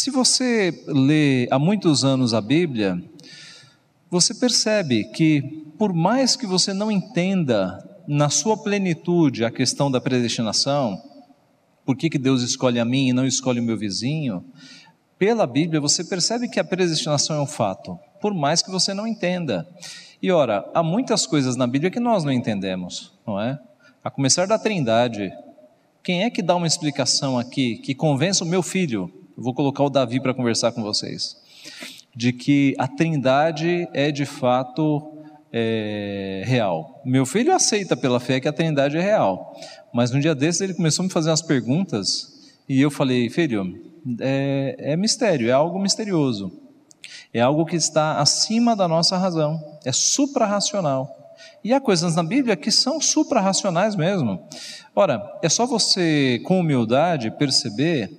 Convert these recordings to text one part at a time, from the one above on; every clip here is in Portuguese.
Se você lê há muitos anos a Bíblia, você percebe que, por mais que você não entenda na sua plenitude a questão da predestinação, por que, que Deus escolhe a mim e não escolhe o meu vizinho, pela Bíblia você percebe que a predestinação é um fato, por mais que você não entenda. E ora, há muitas coisas na Bíblia que nós não entendemos, não é? A começar da Trindade. Quem é que dá uma explicação aqui que convença o meu filho? Vou colocar o Davi para conversar com vocês. De que a Trindade é de fato é, real. Meu filho aceita pela fé que a Trindade é real, mas um dia desses ele começou a me fazer umas perguntas e eu falei, filho, é, é mistério, é algo misterioso. É algo que está acima da nossa razão, é suprarracional. E há coisas na Bíblia que são suprarracionais mesmo. Ora, é só você, com humildade, perceber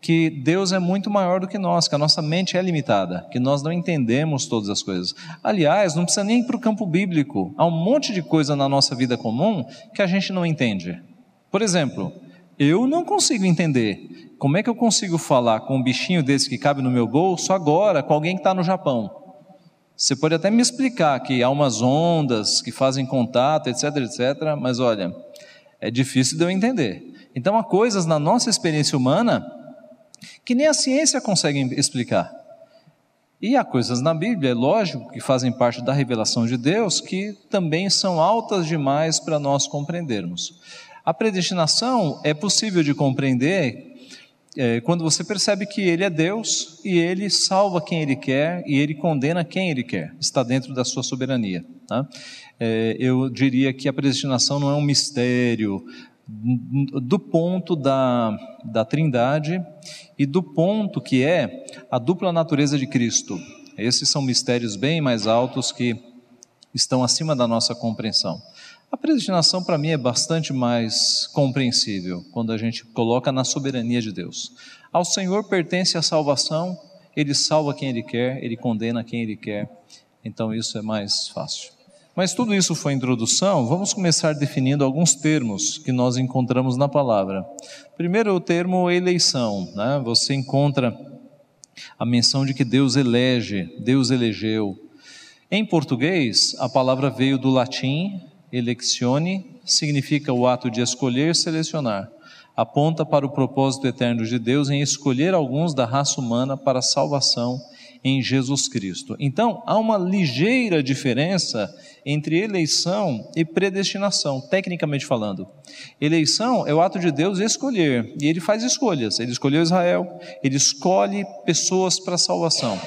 que Deus é muito maior do que nós, que a nossa mente é limitada, que nós não entendemos todas as coisas. Aliás, não precisa nem ir para o campo bíblico, há um monte de coisa na nossa vida comum que a gente não entende. Por exemplo, eu não consigo entender como é que eu consigo falar com um bichinho desse que cabe no meu bolso agora com alguém que está no Japão. Você pode até me explicar que há umas ondas que fazem contato, etc, etc, mas olha, é difícil de eu entender. Então há coisas na nossa experiência humana que nem a ciência consegue explicar. E há coisas na Bíblia, é lógico, que fazem parte da revelação de Deus, que também são altas demais para nós compreendermos. A predestinação é possível de compreender é, quando você percebe que Ele é Deus e Ele salva quem Ele quer e Ele condena quem Ele quer, está dentro da sua soberania. Tá? É, eu diria que a predestinação não é um mistério do ponto da, da Trindade e do ponto que é a dupla natureza de Cristo. Esses são mistérios bem mais altos que estão acima da nossa compreensão. A predestinação para mim é bastante mais compreensível quando a gente coloca na soberania de Deus. Ao Senhor pertence a salvação, Ele salva quem Ele quer, Ele condena quem Ele quer, então isso é mais fácil. Mas tudo isso foi introdução, vamos começar definindo alguns termos que nós encontramos na palavra. Primeiro, o termo eleição, né? você encontra a menção de que Deus elege, Deus elegeu. Em português, a palavra veio do latim eleccione significa o ato de escolher, selecionar. Aponta para o propósito eterno de Deus em escolher alguns da raça humana para a salvação em Jesus Cristo. Então, há uma ligeira diferença entre eleição e predestinação, tecnicamente falando. Eleição é o ato de Deus escolher, e ele faz escolhas. Ele escolheu Israel, ele escolhe pessoas para salvação.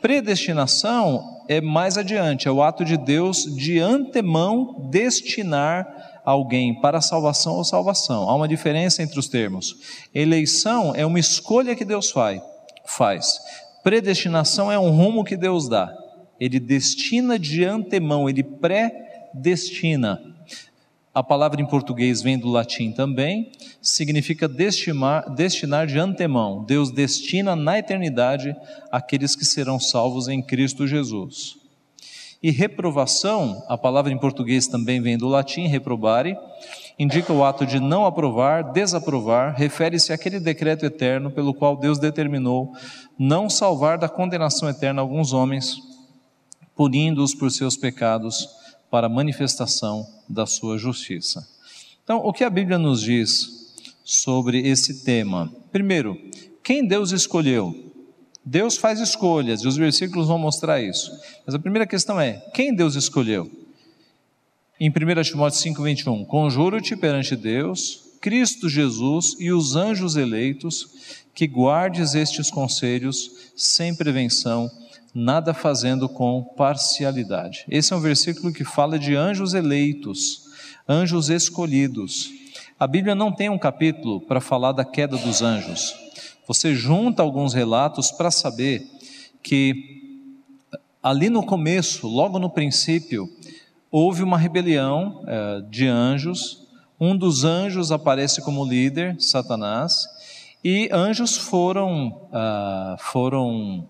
Predestinação é mais adiante, é o ato de Deus de antemão destinar alguém para salvação ou salvação. Há uma diferença entre os termos. Eleição é uma escolha que Deus faz. Predestinação é um rumo que Deus dá. Ele destina de antemão, ele predestina. A palavra em português vem do latim também, significa destimar, destinar de antemão. Deus destina na eternidade aqueles que serão salvos em Cristo Jesus. E reprovação, a palavra em português também vem do latim, reprobare, indica o ato de não aprovar, desaprovar, refere-se àquele decreto eterno pelo qual Deus determinou não salvar da condenação eterna alguns homens, punindo-os por seus pecados para manifestação da sua justiça. Então, o que a Bíblia nos diz sobre esse tema? Primeiro, quem Deus escolheu? Deus faz escolhas e os versículos vão mostrar isso. Mas a primeira questão é: quem Deus escolheu? Em 1 Timóteo 5,21: Conjuro-te perante Deus, Cristo Jesus e os anjos eleitos, que guardes estes conselhos sem prevenção nada fazendo com parcialidade. Esse é um versículo que fala de anjos eleitos, anjos escolhidos. A Bíblia não tem um capítulo para falar da queda dos anjos. Você junta alguns relatos para saber que ali no começo, logo no princípio, houve uma rebelião é, de anjos. Um dos anjos aparece como líder, Satanás, e anjos foram, ah, foram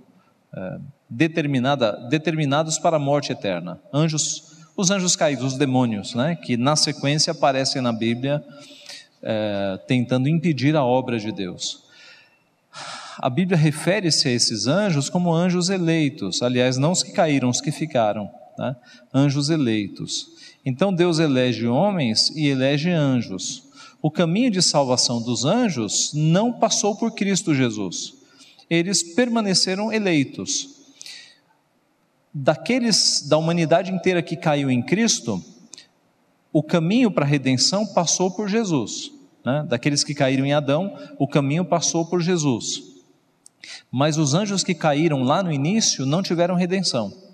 ah, determinada, determinados para a morte eterna. Anjos, os anjos caídos, os demônios, né, que na sequência aparecem na Bíblia é, tentando impedir a obra de Deus. a Bíblia refere-se a esses anjos como anjos eleitos, aliás, não os que caíram, os que ficaram, né? anjos eleitos. Então Deus elege homens e elege anjos. O caminho de salvação dos anjos não passou por Cristo Jesus. Eles permaneceram eleitos. Daqueles da humanidade inteira que caiu em Cristo, o caminho para a redenção passou por Jesus. Né? Daqueles que caíram em Adão, o caminho passou por Jesus. Mas os anjos que caíram lá no início não tiveram redenção.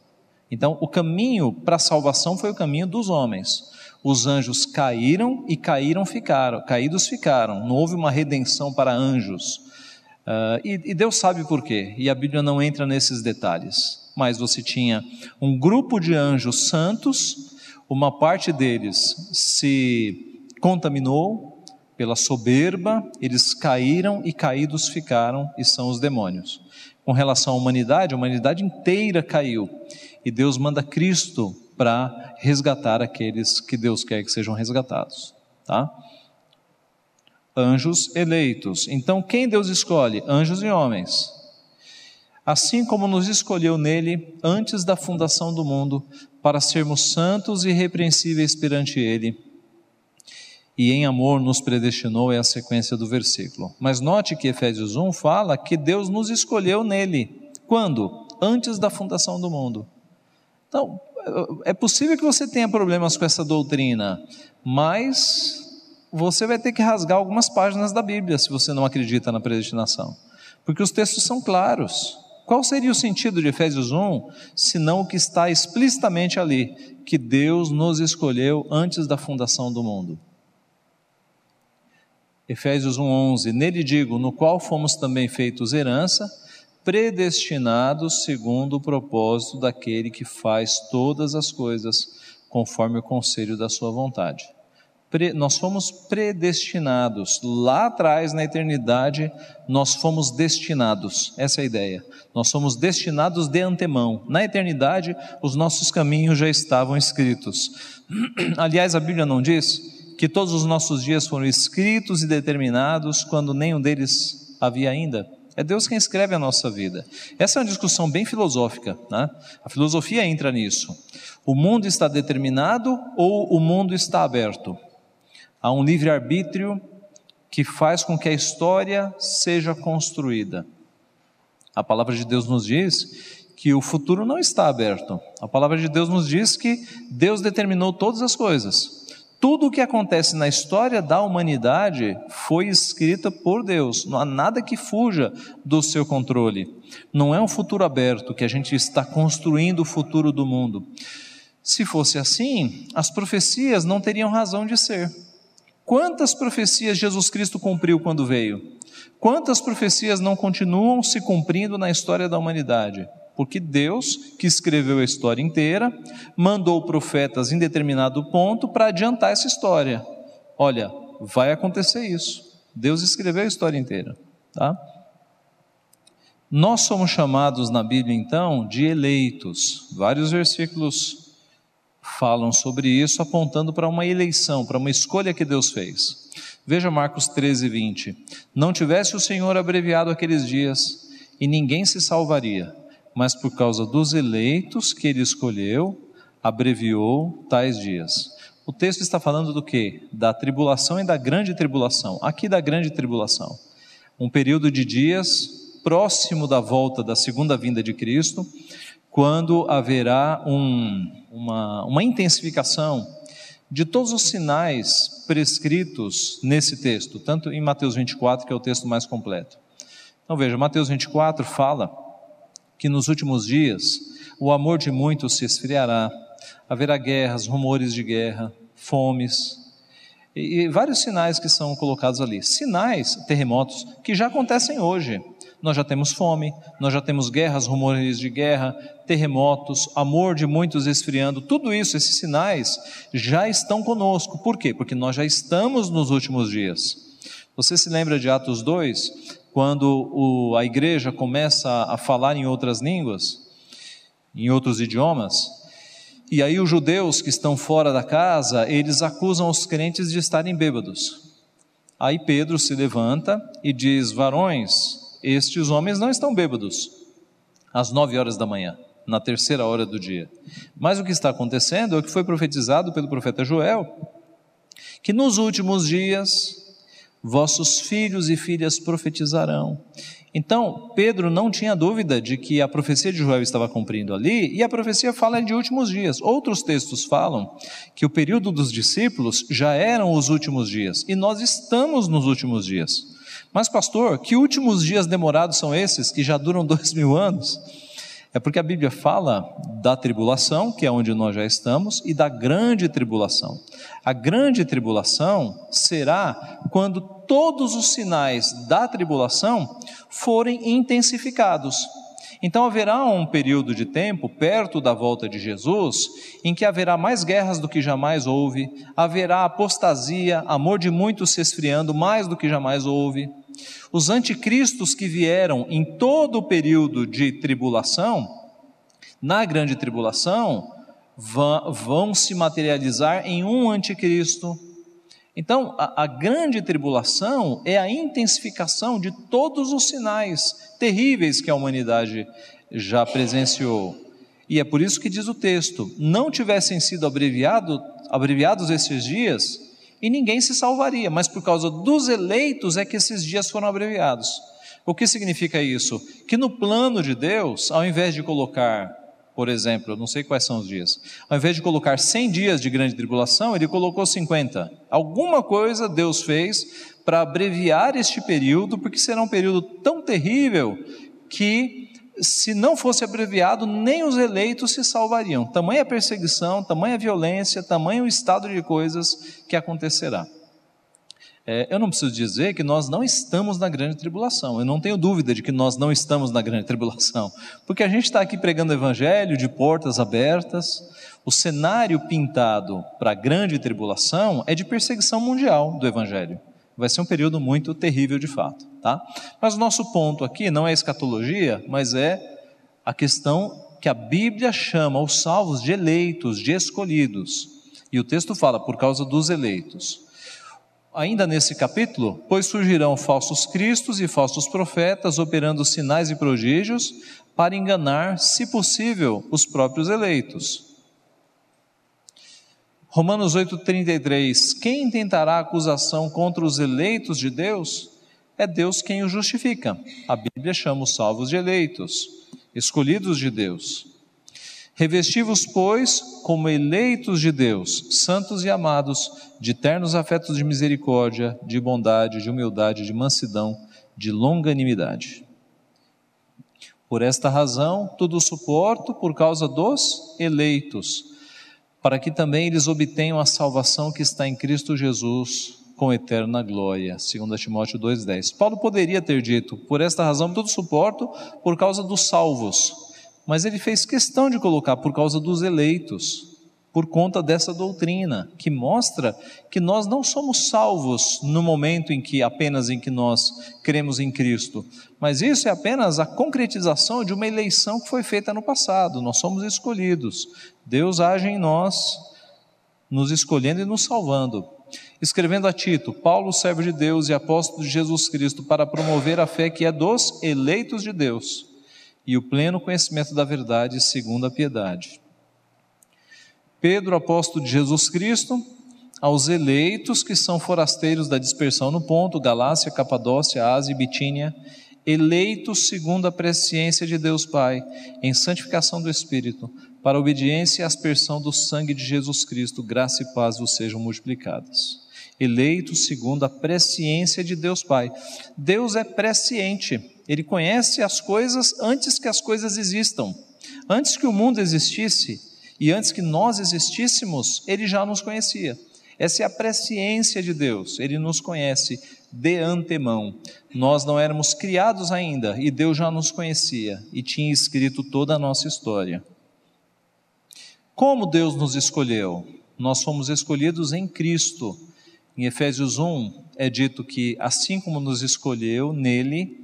Então, o caminho para a salvação foi o caminho dos homens. Os anjos caíram e caíram ficaram, caídos ficaram. Não houve uma redenção para anjos. Uh, e, e Deus sabe por quê, e a Bíblia não entra nesses detalhes. Mas você tinha um grupo de anjos santos, uma parte deles se contaminou pela soberba, eles caíram e caídos ficaram, e são os demônios. Com relação à humanidade, a humanidade inteira caiu, e Deus manda Cristo para resgatar aqueles que Deus quer que sejam resgatados, tá? Anjos eleitos. Então, quem Deus escolhe? Anjos e homens. Assim como nos escolheu nele antes da fundação do mundo, para sermos santos e irrepreensíveis perante ele, e em amor nos predestinou, é a sequência do versículo. Mas note que Efésios 1 fala que Deus nos escolheu nele. Quando? Antes da fundação do mundo. Então, é possível que você tenha problemas com essa doutrina, mas você vai ter que rasgar algumas páginas da Bíblia se você não acredita na predestinação, porque os textos são claros. Qual seria o sentido de Efésios 1, se não o que está explicitamente ali, que Deus nos escolheu antes da fundação do mundo? Efésios 1:11, nele digo, no qual fomos também feitos herança, predestinados segundo o propósito daquele que faz todas as coisas conforme o conselho da sua vontade. Pre, nós fomos predestinados, lá atrás na eternidade, nós fomos destinados, essa é a ideia. Nós somos destinados de antemão. Na eternidade, os nossos caminhos já estavam escritos. Aliás, a Bíblia não diz que todos os nossos dias foram escritos e determinados quando nenhum deles havia ainda? É Deus quem escreve a nossa vida. Essa é uma discussão bem filosófica. Né? A filosofia entra nisso. O mundo está determinado ou o mundo está aberto? Há um livre-arbítrio que faz com que a história seja construída. A palavra de Deus nos diz que o futuro não está aberto. A palavra de Deus nos diz que Deus determinou todas as coisas tudo o que acontece na história da humanidade foi escrita por Deus. Não há nada que fuja do seu controle. Não é um futuro aberto que a gente está construindo o futuro do mundo. Se fosse assim, as profecias não teriam razão de ser. Quantas profecias Jesus Cristo cumpriu quando veio? Quantas profecias não continuam se cumprindo na história da humanidade? Porque Deus, que escreveu a história inteira, mandou profetas em determinado ponto para adiantar essa história. Olha, vai acontecer isso. Deus escreveu a história inteira, tá? Nós somos chamados na Bíblia então de eleitos. Vários versículos falam sobre isso, apontando para uma eleição, para uma escolha que Deus fez. Veja Marcos 13, 20. Não tivesse o Senhor abreviado aqueles dias, e ninguém se salvaria mas por causa dos eleitos que ele escolheu, abreviou tais dias. O texto está falando do que? Da tribulação e da grande tribulação. Aqui da grande tribulação. Um período de dias próximo da volta da segunda vinda de Cristo, quando haverá um, uma, uma intensificação de todos os sinais prescritos nesse texto, tanto em Mateus 24, que é o texto mais completo. Então veja, Mateus 24 fala que nos últimos dias o amor de muitos se esfriará, haverá guerras, rumores de guerra, fomes, e, e vários sinais que são colocados ali. Sinais, terremotos, que já acontecem hoje. Nós já temos fome, nós já temos guerras, rumores de guerra, terremotos, amor de muitos esfriando, tudo isso, esses sinais já estão conosco. Por quê? Porque nós já estamos nos últimos dias. Você se lembra de Atos 2? Quando o, a igreja começa a falar em outras línguas, em outros idiomas, e aí os judeus que estão fora da casa, eles acusam os crentes de estarem bêbados. Aí Pedro se levanta e diz: Varões, estes homens não estão bêbados às nove horas da manhã, na terceira hora do dia. Mas o que está acontecendo é o que foi profetizado pelo profeta Joel, que nos últimos dias vossos filhos e filhas profetizarão. Então, Pedro não tinha dúvida de que a profecia de Joel estava cumprindo ali, e a profecia fala de últimos dias. Outros textos falam que o período dos discípulos já eram os últimos dias, e nós estamos nos últimos dias. Mas, pastor, que últimos dias demorados são esses, que já duram dois mil anos? É porque a Bíblia fala da tribulação, que é onde nós já estamos, e da grande tribulação. A grande tribulação será quando todos os sinais da tribulação forem intensificados. Então haverá um período de tempo, perto da volta de Jesus, em que haverá mais guerras do que jamais houve, haverá apostasia, amor de muitos se esfriando mais do que jamais houve os anticristos que vieram em todo o período de tribulação, na grande tribulação, vão, se materializar em um anticristo. Então, a, a grande tribulação é a intensificação de todos os sinais terríveis que a humanidade já presenciou. E é por isso que diz o texto: não tivessem sido abreviado, abreviados esses dias, e ninguém se salvaria, mas por causa dos eleitos é que esses dias foram abreviados. O que significa isso? Que no plano de Deus, ao invés de colocar, por exemplo, não sei quais são os dias, ao invés de colocar 100 dias de grande tribulação, ele colocou 50. Alguma coisa Deus fez para abreviar este período, porque será um período tão terrível que se não fosse abreviado, nem os eleitos se salvariam. Tamanha perseguição, tamanha violência, tamanho estado de coisas que acontecerá. É, eu não preciso dizer que nós não estamos na grande tribulação, eu não tenho dúvida de que nós não estamos na grande tribulação, porque a gente está aqui pregando o evangelho de portas abertas, o cenário pintado para a grande tribulação é de perseguição mundial do evangelho. Vai ser um período muito terrível de fato, tá? Mas o nosso ponto aqui não é escatologia, mas é a questão que a Bíblia chama os salvos de eleitos, de escolhidos. E o texto fala por causa dos eleitos. Ainda nesse capítulo, pois surgirão falsos cristos e falsos profetas operando sinais e prodígios para enganar, se possível, os próprios eleitos. Romanos 8,33: Quem tentará acusação contra os eleitos de Deus? É Deus quem os justifica. A Bíblia chama os salvos de eleitos, escolhidos de Deus. Revestivos, pois, como eleitos de Deus, santos e amados, de ternos afetos de misericórdia, de bondade, de humildade, de mansidão, de longanimidade. Por esta razão, tudo suporto por causa dos eleitos para que também eles obtenham a salvação que está em Cristo Jesus com eterna glória. 2 Timóteo 2,10. Paulo poderia ter dito, por esta razão tudo suporto por causa dos salvos, mas ele fez questão de colocar por causa dos eleitos por conta dessa doutrina, que mostra que nós não somos salvos no momento em que apenas em que nós cremos em Cristo, mas isso é apenas a concretização de uma eleição que foi feita no passado. Nós somos escolhidos. Deus age em nós, nos escolhendo e nos salvando. Escrevendo a Tito, Paulo, servo de Deus e apóstolo de Jesus Cristo, para promover a fé que é dos eleitos de Deus e o pleno conhecimento da verdade segundo a piedade Pedro, apóstolo de Jesus Cristo, aos eleitos que são forasteiros da dispersão no ponto, Galácia, Capadócia, Ásia e Bitínia, eleitos segundo a presciência de Deus Pai, em santificação do Espírito, para a obediência e aspersão do sangue de Jesus Cristo, graça e paz vos sejam multiplicadas. Eleitos segundo a presciência de Deus Pai. Deus é presciente, Ele conhece as coisas antes que as coisas existam. Antes que o mundo existisse, e antes que nós existíssemos, ele já nos conhecia. Essa é a presciência de Deus, ele nos conhece de antemão. Nós não éramos criados ainda e Deus já nos conhecia e tinha escrito toda a nossa história. Como Deus nos escolheu? Nós fomos escolhidos em Cristo. Em Efésios 1 é dito que assim como nos escolheu nele,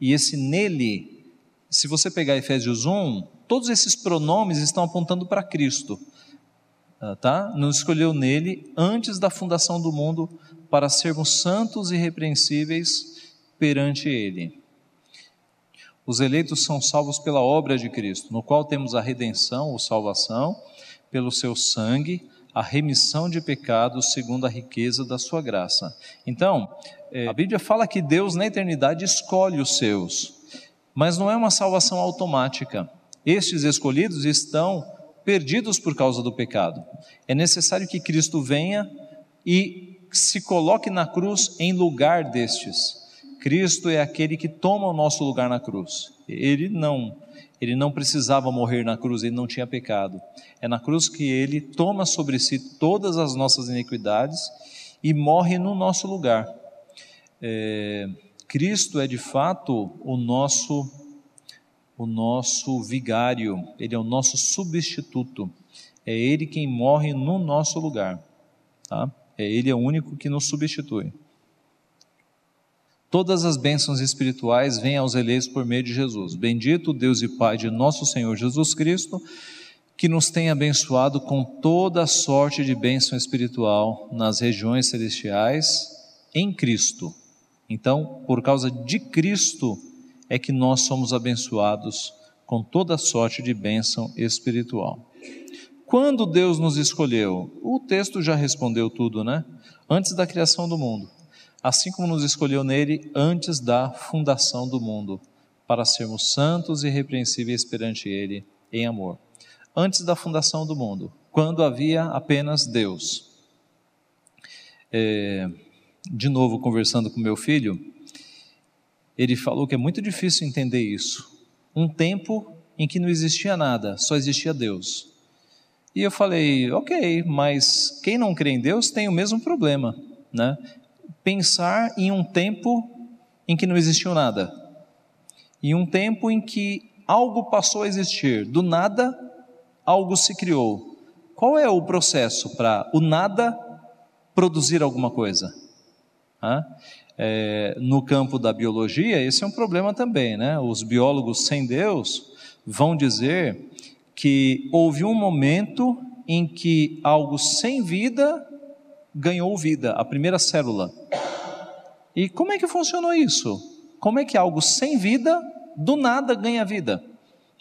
e esse nele, se você pegar Efésios 1, todos esses pronomes estão apontando para Cristo. Ah, tá? Nos escolheu nele antes da fundação do mundo para sermos santos e irrepreensíveis perante ele. Os eleitos são salvos pela obra de Cristo, no qual temos a redenção ou salvação pelo seu sangue, a remissão de pecados segundo a riqueza da sua graça. Então, é, a Bíblia fala que Deus na eternidade escolhe os seus, mas não é uma salvação automática. Estes escolhidos estão perdidos por causa do pecado. É necessário que Cristo venha e se coloque na cruz em lugar destes. Cristo é aquele que toma o nosso lugar na cruz. Ele não, ele não precisava morrer na cruz, ele não tinha pecado. É na cruz que ele toma sobre si todas as nossas iniquidades e morre no nosso lugar. É, Cristo é de fato o nosso o nosso vigário, ele é o nosso substituto. É ele quem morre no nosso lugar, tá? É ele é o único que nos substitui. Todas as bênçãos espirituais vêm aos eleitos por meio de Jesus. Bendito Deus e Pai de nosso Senhor Jesus Cristo, que nos tem abençoado com toda a sorte de bênção espiritual nas regiões celestiais em Cristo. Então, por causa de Cristo, é que nós somos abençoados com toda sorte de bênção espiritual. Quando Deus nos escolheu? O texto já respondeu tudo, né? Antes da criação do mundo. Assim como nos escolheu nele antes da fundação do mundo, para sermos santos e repreensíveis perante ele em amor. Antes da fundação do mundo, quando havia apenas Deus. É, de novo, conversando com meu filho, ele falou que é muito difícil entender isso. Um tempo em que não existia nada, só existia Deus. E eu falei, ok, mas quem não crê em Deus tem o mesmo problema, né? Pensar em um tempo em que não existiu nada, em um tempo em que algo passou a existir, do nada algo se criou. Qual é o processo para o nada produzir alguma coisa? É, no campo da biologia, esse é um problema também, né? Os biólogos sem Deus vão dizer que houve um momento em que algo sem vida ganhou vida, a primeira célula. E como é que funcionou isso? Como é que algo sem vida, do nada, ganha vida?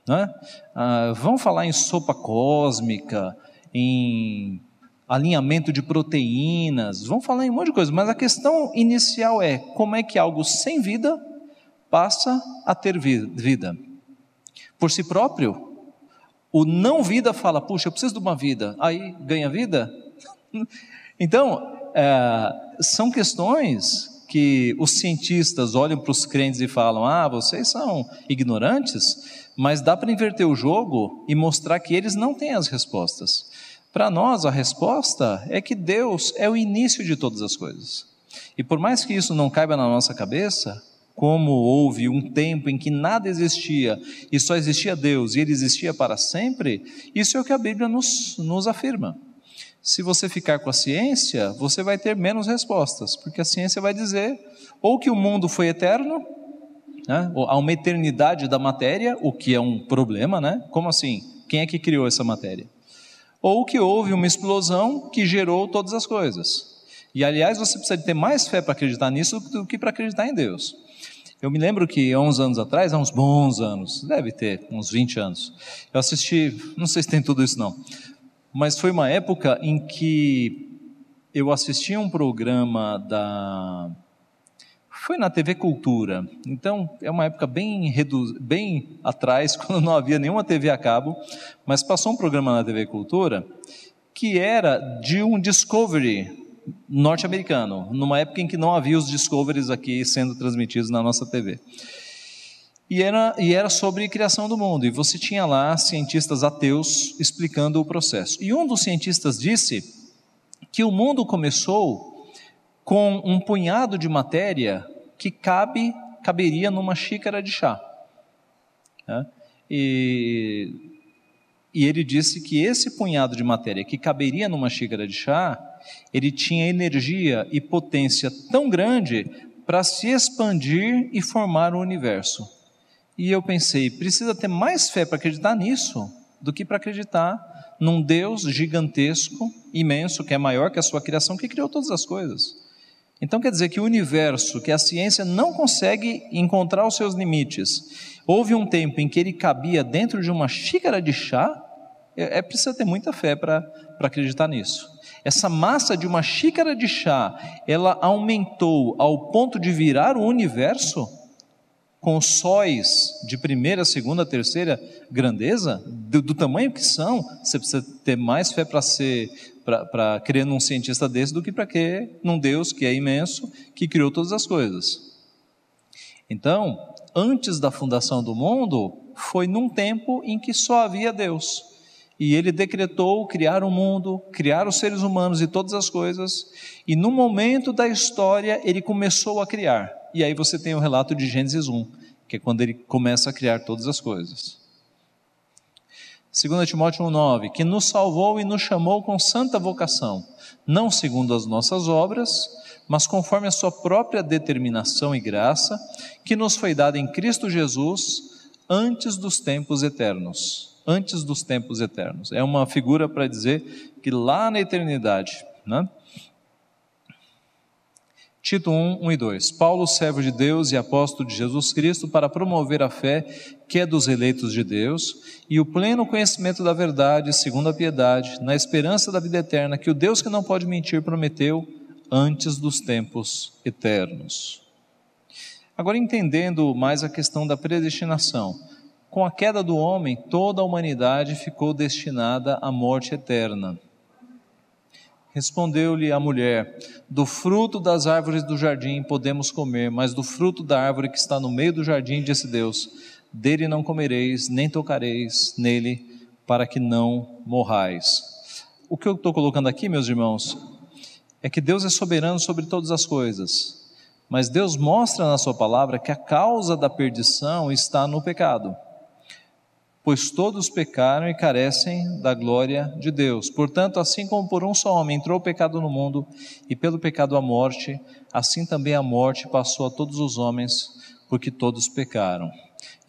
Né? Ah, vão falar em sopa cósmica, em alinhamento de proteínas, vão falar em um monte de coisa, mas a questão inicial é como é que algo sem vida passa a ter vida. Por si próprio, o não vida fala, puxa, eu preciso de uma vida, aí ganha vida. então, é, são questões que os cientistas olham para os crentes e falam: ah, vocês são ignorantes, mas dá para inverter o jogo e mostrar que eles não têm as respostas. Para nós, a resposta é que Deus é o início de todas as coisas. E por mais que isso não caiba na nossa cabeça, como houve um tempo em que nada existia e só existia Deus e Ele existia para sempre, isso é o que a Bíblia nos, nos afirma. Se você ficar com a ciência, você vai ter menos respostas, porque a ciência vai dizer ou que o mundo foi eterno, né, há uma eternidade da matéria, o que é um problema, né? Como assim? Quem é que criou essa matéria? Ou que houve uma explosão que gerou todas as coisas. E aliás, você precisa ter mais fé para acreditar nisso do que para acreditar em Deus. Eu me lembro que há uns anos atrás, há uns bons anos, deve ter uns 20 anos, eu assisti, não sei se tem tudo isso não, mas foi uma época em que eu assisti um programa da foi na TV Cultura. Então, é uma época bem, redu... bem atrás, quando não havia nenhuma TV a cabo, mas passou um programa na TV Cultura que era de um Discovery norte-americano, numa época em que não havia os Discoveries aqui sendo transmitidos na nossa TV. E era, e era sobre criação do mundo, e você tinha lá cientistas ateus explicando o processo. E um dos cientistas disse que o mundo começou com um punhado de matéria que cabe, caberia numa xícara de chá. Né? E, e ele disse que esse punhado de matéria que caberia numa xícara de chá, ele tinha energia e potência tão grande para se expandir e formar o universo. E eu pensei, precisa ter mais fé para acreditar nisso do que para acreditar num Deus gigantesco, imenso, que é maior que a sua criação, que criou todas as coisas. Então quer dizer que o universo, que a ciência não consegue encontrar os seus limites, Houve um tempo em que ele cabia dentro de uma xícara de chá, é, é precisa ter muita fé para acreditar nisso. Essa massa de uma xícara de chá, ela aumentou ao ponto de virar o universo? Com sóis de primeira, segunda, terceira grandeza, do, do tamanho que são, você precisa ter mais fé para ser para crer num cientista desse do que para crer num Deus que é imenso, que criou todas as coisas. Então, antes da fundação do mundo, foi num tempo em que só havia Deus. E ele decretou criar o mundo, criar os seres humanos e todas as coisas, e no momento da história ele começou a criar. E aí você tem o relato de Gênesis 1, que é quando ele começa a criar todas as coisas. 2 Timóteo 1,9, que nos salvou e nos chamou com santa vocação, não segundo as nossas obras, mas conforme a sua própria determinação e graça, que nos foi dada em Cristo Jesus antes dos tempos eternos. Antes dos tempos eternos. É uma figura para dizer que lá na eternidade, né? Tito 1, 1 e 2. Paulo, servo de Deus e apóstolo de Jesus Cristo, para promover a fé que é dos eleitos de Deus e o pleno conhecimento da verdade, segundo a piedade, na esperança da vida eterna, que o Deus que não pode mentir prometeu antes dos tempos eternos. Agora, entendendo mais a questão da predestinação, com a queda do homem, toda a humanidade ficou destinada à morte eterna. Respondeu-lhe a mulher: Do fruto das árvores do jardim podemos comer, mas do fruto da árvore que está no meio do jardim, disse Deus: Dele não comereis, nem tocareis nele, para que não morrais. O que eu estou colocando aqui, meus irmãos, é que Deus é soberano sobre todas as coisas, mas Deus mostra na Sua palavra que a causa da perdição está no pecado pois todos pecaram e carecem da glória de Deus. Portanto, assim como por um só homem entrou o pecado no mundo, e pelo pecado a morte, assim também a morte passou a todos os homens, porque todos pecaram.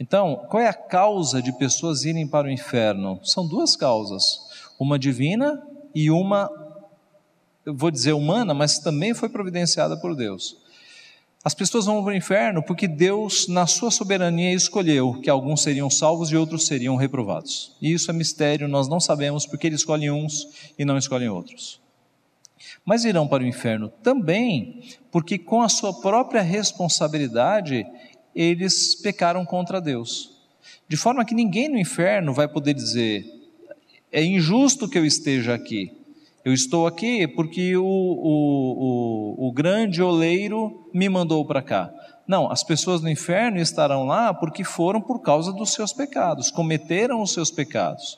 Então, qual é a causa de pessoas irem para o inferno? São duas causas: uma divina e uma, vou dizer humana, mas também foi providenciada por Deus. As pessoas vão para o inferno porque Deus, na sua soberania, escolheu que alguns seriam salvos e outros seriam reprovados. E isso é mistério, nós não sabemos porque Ele escolhe uns e não escolhe outros. Mas irão para o inferno também porque, com a sua própria responsabilidade, eles pecaram contra Deus. De forma que ninguém no inferno vai poder dizer: é injusto que eu esteja aqui. Eu estou aqui porque o, o, o, o grande oleiro me mandou para cá. Não, as pessoas no inferno estarão lá porque foram por causa dos seus pecados, cometeram os seus pecados.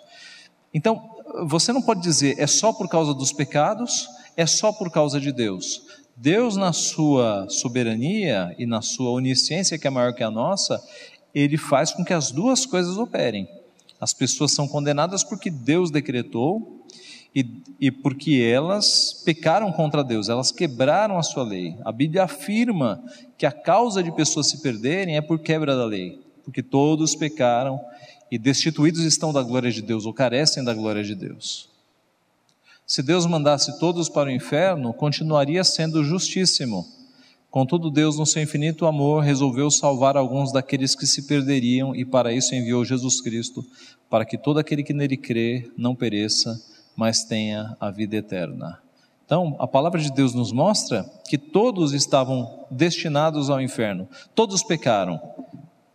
Então, você não pode dizer é só por causa dos pecados, é só por causa de Deus. Deus, na sua soberania e na sua onisciência, que é maior que a nossa, ele faz com que as duas coisas operem. As pessoas são condenadas porque Deus decretou e, e porque elas pecaram contra Deus, elas quebraram a sua lei. A Bíblia afirma que a causa de pessoas se perderem é por quebra da lei, porque todos pecaram e destituídos estão da glória de Deus ou carecem da glória de Deus. Se Deus mandasse todos para o inferno, continuaria sendo justíssimo. Contudo, Deus, no seu infinito amor, resolveu salvar alguns daqueles que se perderiam e para isso enviou Jesus Cristo, para que todo aquele que nele crê não pereça, mas tenha a vida eterna. Então, a palavra de Deus nos mostra que todos estavam destinados ao inferno, todos pecaram.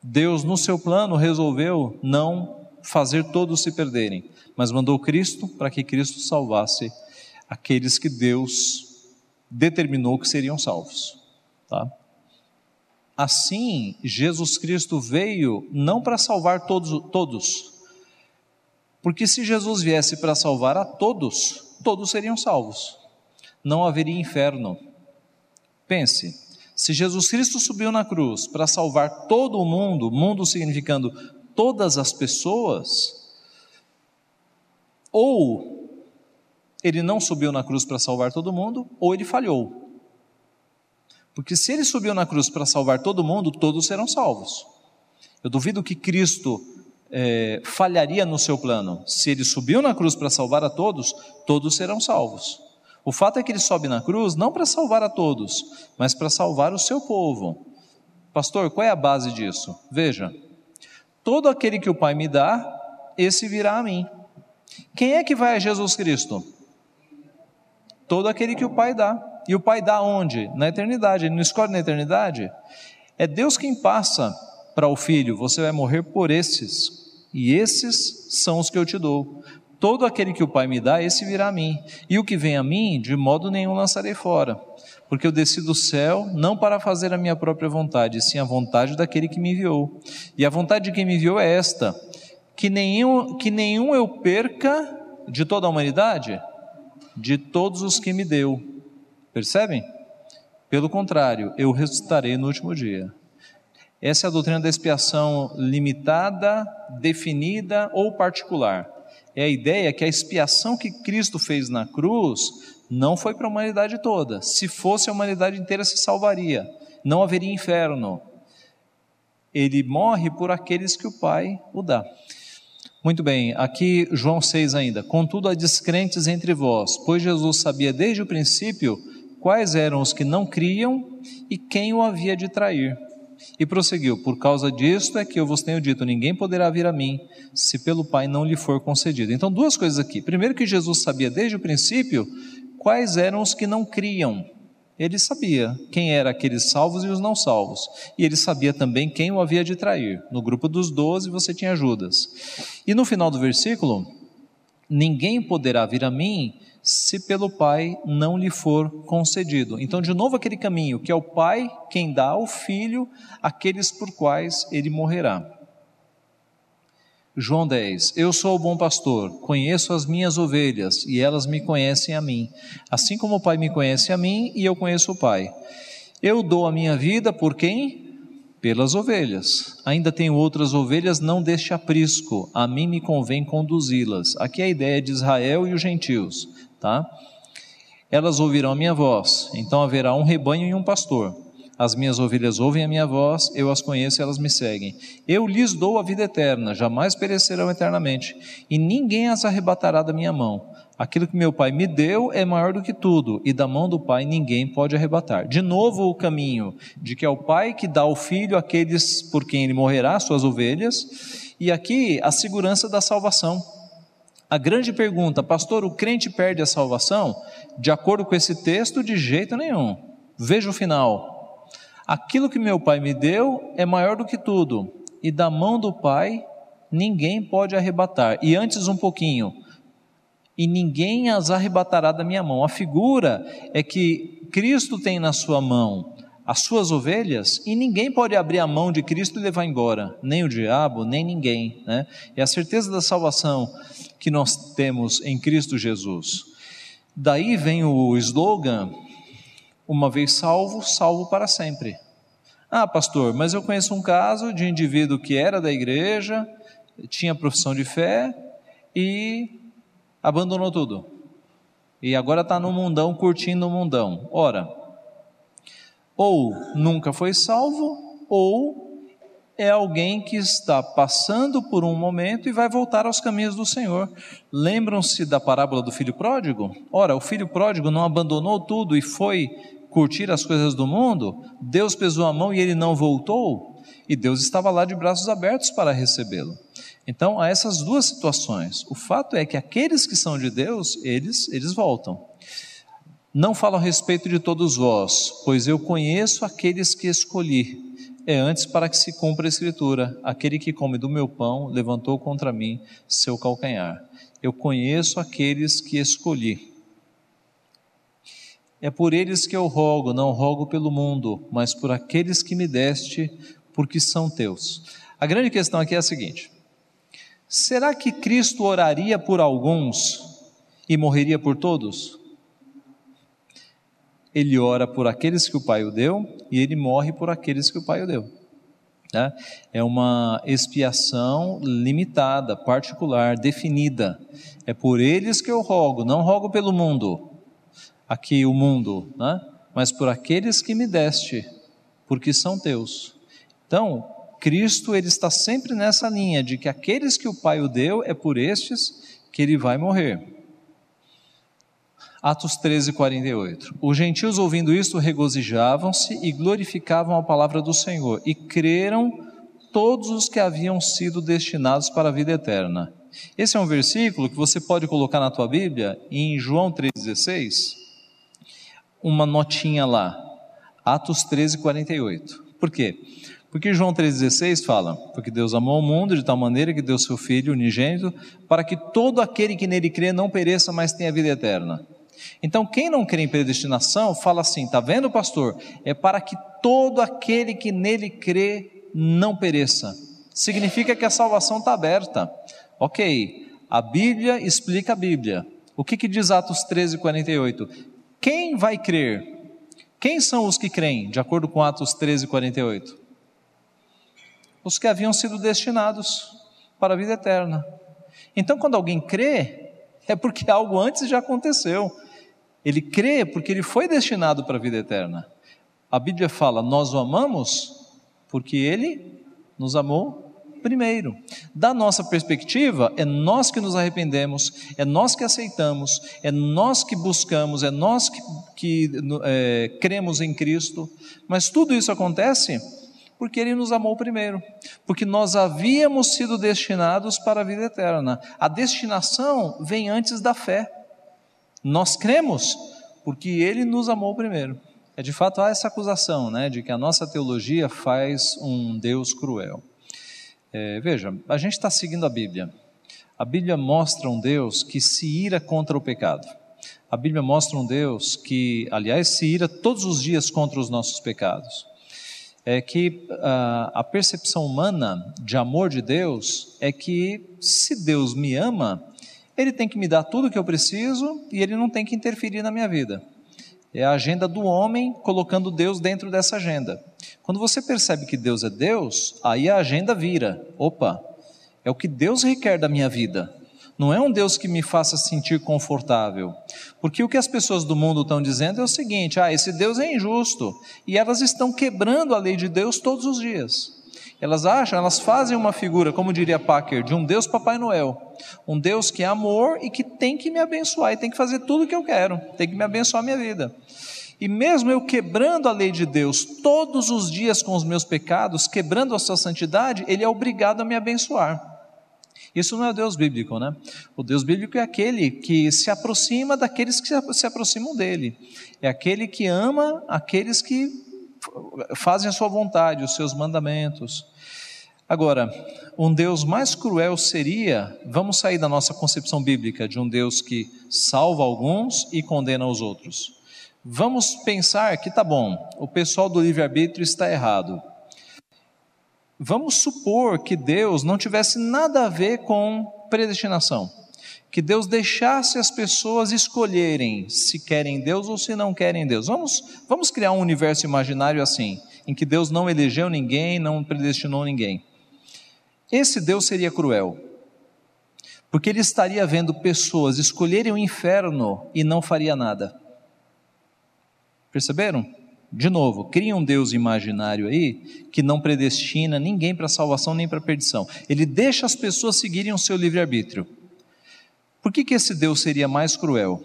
Deus, no seu plano, resolveu não fazer todos se perderem, mas mandou Cristo para que Cristo salvasse aqueles que Deus determinou que seriam salvos. Tá? Assim, Jesus Cristo veio não para salvar todos, todos, porque se Jesus viesse para salvar a todos, todos seriam salvos. Não haveria inferno. Pense, se Jesus Cristo subiu na cruz para salvar todo o mundo, mundo significando todas as pessoas, ou ele não subiu na cruz para salvar todo mundo, ou ele falhou. Porque se ele subiu na cruz para salvar todo mundo, todos serão salvos. Eu duvido que Cristo é, falharia no seu plano. Se ele subiu na cruz para salvar a todos, todos serão salvos. O fato é que ele sobe na cruz não para salvar a todos, mas para salvar o seu povo. Pastor, qual é a base disso? Veja, Todo aquele que o Pai me dá, esse virá a mim. Quem é que vai a Jesus Cristo? Todo aquele que o Pai dá. E o Pai dá onde? Na eternidade. Ele não escolhe na eternidade? É Deus quem passa para o filho: você vai morrer por esses, e esses são os que eu te dou. Todo aquele que o Pai me dá, esse virá a mim. E o que vem a mim, de modo nenhum lançarei fora. Porque eu desci do céu não para fazer a minha própria vontade, sim a vontade daquele que me enviou. E a vontade de quem me enviou é esta: que nenhum, que nenhum eu perca de toda a humanidade, de todos os que me deu. Percebem? Pelo contrário, eu ressuscitarei no último dia. Essa é a doutrina da expiação limitada, definida ou particular. É a ideia que a expiação que Cristo fez na cruz não foi para a humanidade toda. Se fosse a humanidade inteira se salvaria, não haveria inferno. Ele morre por aqueles que o Pai o dá. Muito bem, aqui João 6 ainda. Contudo, há descrentes entre vós, pois Jesus sabia desde o princípio quais eram os que não criam e quem o havia de trair. E prosseguiu: Por causa disto é que eu vos tenho dito: ninguém poderá vir a mim se pelo Pai não lhe for concedido. Então, duas coisas aqui. Primeiro, que Jesus sabia desde o princípio quais eram os que não criam. Ele sabia quem eram aqueles salvos e os não salvos. E ele sabia também quem o havia de trair. No grupo dos doze você tinha Judas. E no final do versículo, ninguém poderá vir a mim se pelo Pai não lhe for concedido. Então, de novo, aquele caminho que é o Pai quem dá ao Filho aqueles por quais ele morrerá. João 10: Eu sou o bom pastor, conheço as minhas ovelhas e elas me conhecem a mim, assim como o Pai me conhece a mim e eu conheço o Pai. Eu dou a minha vida por quem? Pelas ovelhas. Ainda tenho outras ovelhas, não deste aprisco, a mim me convém conduzi-las. Aqui é a ideia de Israel e os gentios, tá? Elas ouvirão a minha voz, então haverá um rebanho e um pastor. As minhas ovelhas ouvem a minha voz, eu as conheço e elas me seguem. Eu lhes dou a vida eterna, jamais perecerão eternamente, e ninguém as arrebatará da minha mão. Aquilo que meu Pai me deu é maior do que tudo, e da mão do Pai ninguém pode arrebatar. De novo, o caminho de que é o Pai que dá ao filho aqueles por quem ele morrerá, suas ovelhas, e aqui a segurança da salvação. A grande pergunta, pastor, o crente perde a salvação? De acordo com esse texto, de jeito nenhum. Veja o final. Aquilo que meu Pai me deu é maior do que tudo, e da mão do Pai ninguém pode arrebatar. E antes um pouquinho, e ninguém as arrebatará da minha mão. A figura é que Cristo tem na sua mão as suas ovelhas e ninguém pode abrir a mão de Cristo e levar embora, nem o diabo, nem ninguém. Né? É a certeza da salvação que nós temos em Cristo Jesus. Daí vem o slogan uma vez salvo, salvo para sempre. Ah, pastor, mas eu conheço um caso de um indivíduo que era da igreja, tinha profissão de fé e abandonou tudo. E agora está no mundão, curtindo o mundão. Ora, ou nunca foi salvo, ou é alguém que está passando por um momento e vai voltar aos caminhos do Senhor. Lembram-se da parábola do filho pródigo? Ora, o filho pródigo não abandonou tudo e foi curtir as coisas do mundo, Deus pesou a mão e ele não voltou, e Deus estava lá de braços abertos para recebê-lo. Então, há essas duas situações. O fato é que aqueles que são de Deus, eles, eles voltam. Não falo a respeito de todos vós, pois eu conheço aqueles que escolhi. É antes para que se cumpra a escritura: aquele que come do meu pão levantou contra mim seu calcanhar. Eu conheço aqueles que escolhi. É por eles que eu rogo, não rogo pelo mundo, mas por aqueles que me deste, porque são teus. A grande questão aqui é a seguinte: será que Cristo oraria por alguns e morreria por todos? Ele ora por aqueles que o Pai o deu e ele morre por aqueles que o Pai o deu. Tá? É uma expiação limitada, particular, definida. É por eles que eu rogo, não rogo pelo mundo aqui o mundo, né? mas por aqueles que me deste, porque são teus. Então, Cristo ele está sempre nessa linha de que aqueles que o Pai o deu é por estes que ele vai morrer. Atos 13, 48. Os gentios, ouvindo isto, regozijavam-se e glorificavam a palavra do Senhor, e creram todos os que haviam sido destinados para a vida eterna. Esse é um versículo que você pode colocar na tua Bíblia em João 3,16, uma notinha lá, Atos 13, 48. Por quê? Porque João 3,16 fala: Porque Deus amou o mundo de tal maneira que deu seu Filho unigênito, para que todo aquele que nele crê não pereça, mas tenha vida eterna. Então, quem não crê em predestinação, fala assim: está vendo, pastor? É para que todo aquele que nele crê não pereça. Significa que a salvação está aberta. Ok, a Bíblia explica a Bíblia. O que, que diz Atos 13, 48? Quem vai crer? Quem são os que creem, de acordo com Atos 13, 48? Os que haviam sido destinados para a vida eterna. Então, quando alguém crê, é porque algo antes já aconteceu. Ele crê porque ele foi destinado para a vida eterna. A Bíblia fala: Nós o amamos porque ele nos amou primeiro. Da nossa perspectiva, é nós que nos arrependemos, é nós que aceitamos, é nós que buscamos, é nós que, que é, cremos em Cristo, mas tudo isso acontece porque Ele nos amou primeiro, porque nós havíamos sido destinados para a vida eterna. A destinação vem antes da fé. Nós cremos porque Ele nos amou primeiro. É de fato há essa acusação, né, de que a nossa teologia faz um Deus cruel. É, veja, a gente está seguindo a Bíblia. A Bíblia mostra um Deus que se ira contra o pecado. A Bíblia mostra um Deus que, aliás, se ira todos os dias contra os nossos pecados. É que uh, a percepção humana de amor de Deus é que se Deus me ama, Ele tem que me dar tudo o que eu preciso e Ele não tem que interferir na minha vida. É a agenda do homem colocando Deus dentro dessa agenda. Quando você percebe que Deus é Deus, aí a agenda vira. Opa, é o que Deus requer da minha vida. Não é um Deus que me faça sentir confortável. Porque o que as pessoas do mundo estão dizendo é o seguinte: ah, esse Deus é injusto. E elas estão quebrando a lei de Deus todos os dias. Elas acham, elas fazem uma figura, como diria Packer, de um Deus Papai Noel. Um Deus que é amor e que tem que me abençoar e tem que fazer tudo o que eu quero, tem que me abençoar a minha vida. E mesmo eu quebrando a lei de Deus todos os dias com os meus pecados, quebrando a sua santidade, Ele é obrigado a me abençoar. Isso não é o Deus bíblico, né? O Deus bíblico é aquele que se aproxima daqueles que se aproximam dele. É aquele que ama aqueles que fazem a sua vontade, os seus mandamentos. Agora, um Deus mais cruel seria, vamos sair da nossa concepção bíblica de um Deus que salva alguns e condena os outros. Vamos pensar que tá bom, o pessoal do livre-arbítrio está errado. Vamos supor que Deus não tivesse nada a ver com predestinação, que Deus deixasse as pessoas escolherem se querem Deus ou se não querem Deus. Vamos, vamos criar um universo imaginário assim, em que Deus não elegeu ninguém, não predestinou ninguém. Esse Deus seria cruel, porque ele estaria vendo pessoas escolherem o inferno e não faria nada. Perceberam? De novo, cria um Deus imaginário aí que não predestina ninguém para salvação nem para perdição. Ele deixa as pessoas seguirem o seu livre-arbítrio. Por que, que esse Deus seria mais cruel?